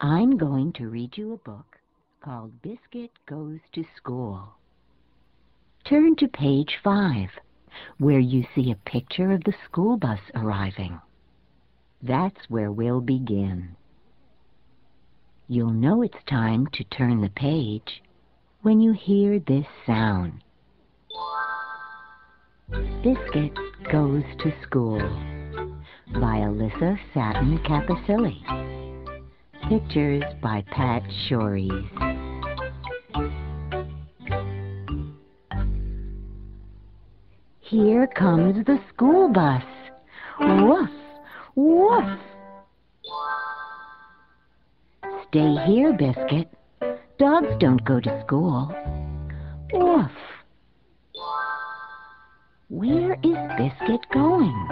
I'm going to read you a book called Biscuit Goes to School. Turn to page five, where you see a picture of the school bus arriving. That's where we'll begin. You'll know it's time to turn the page when you hear this sound. Biscuit Goes to School by Alyssa Satin Capucilli. Pictures by Pat Schories. Here comes the school bus. Woof, woof. Stay here, Biscuit. Dogs don't go to school. Woof. Where is Biscuit going?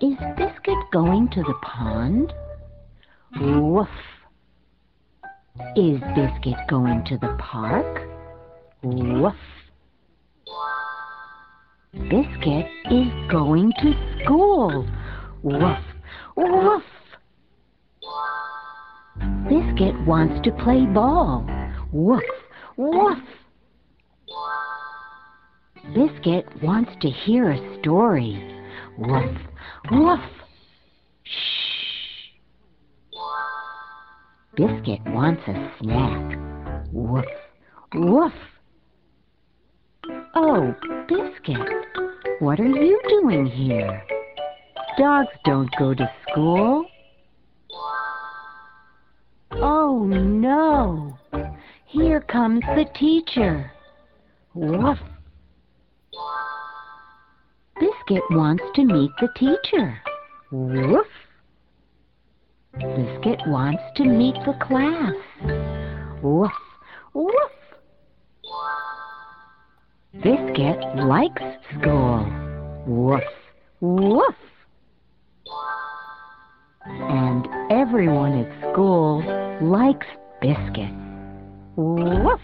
Is Biscuit going to the pond? Woof. Is Biscuit going to the park? Woof. Biscuit is going to school. Woof, woof. Biscuit wants to play ball. Woof, woof. Biscuit wants to hear a story. Woof, woof. Biscuit wants a snack. Woof, woof. Oh, Biscuit, what are you doing here? Dogs don't go to school. Oh, no. Here comes the teacher. Woof. Biscuit wants to meet the teacher. Woof. Biscuit wants to meet the class. Woof, woof. Biscuit likes school. Woof, woof. And everyone at school likes Biscuit. Woof.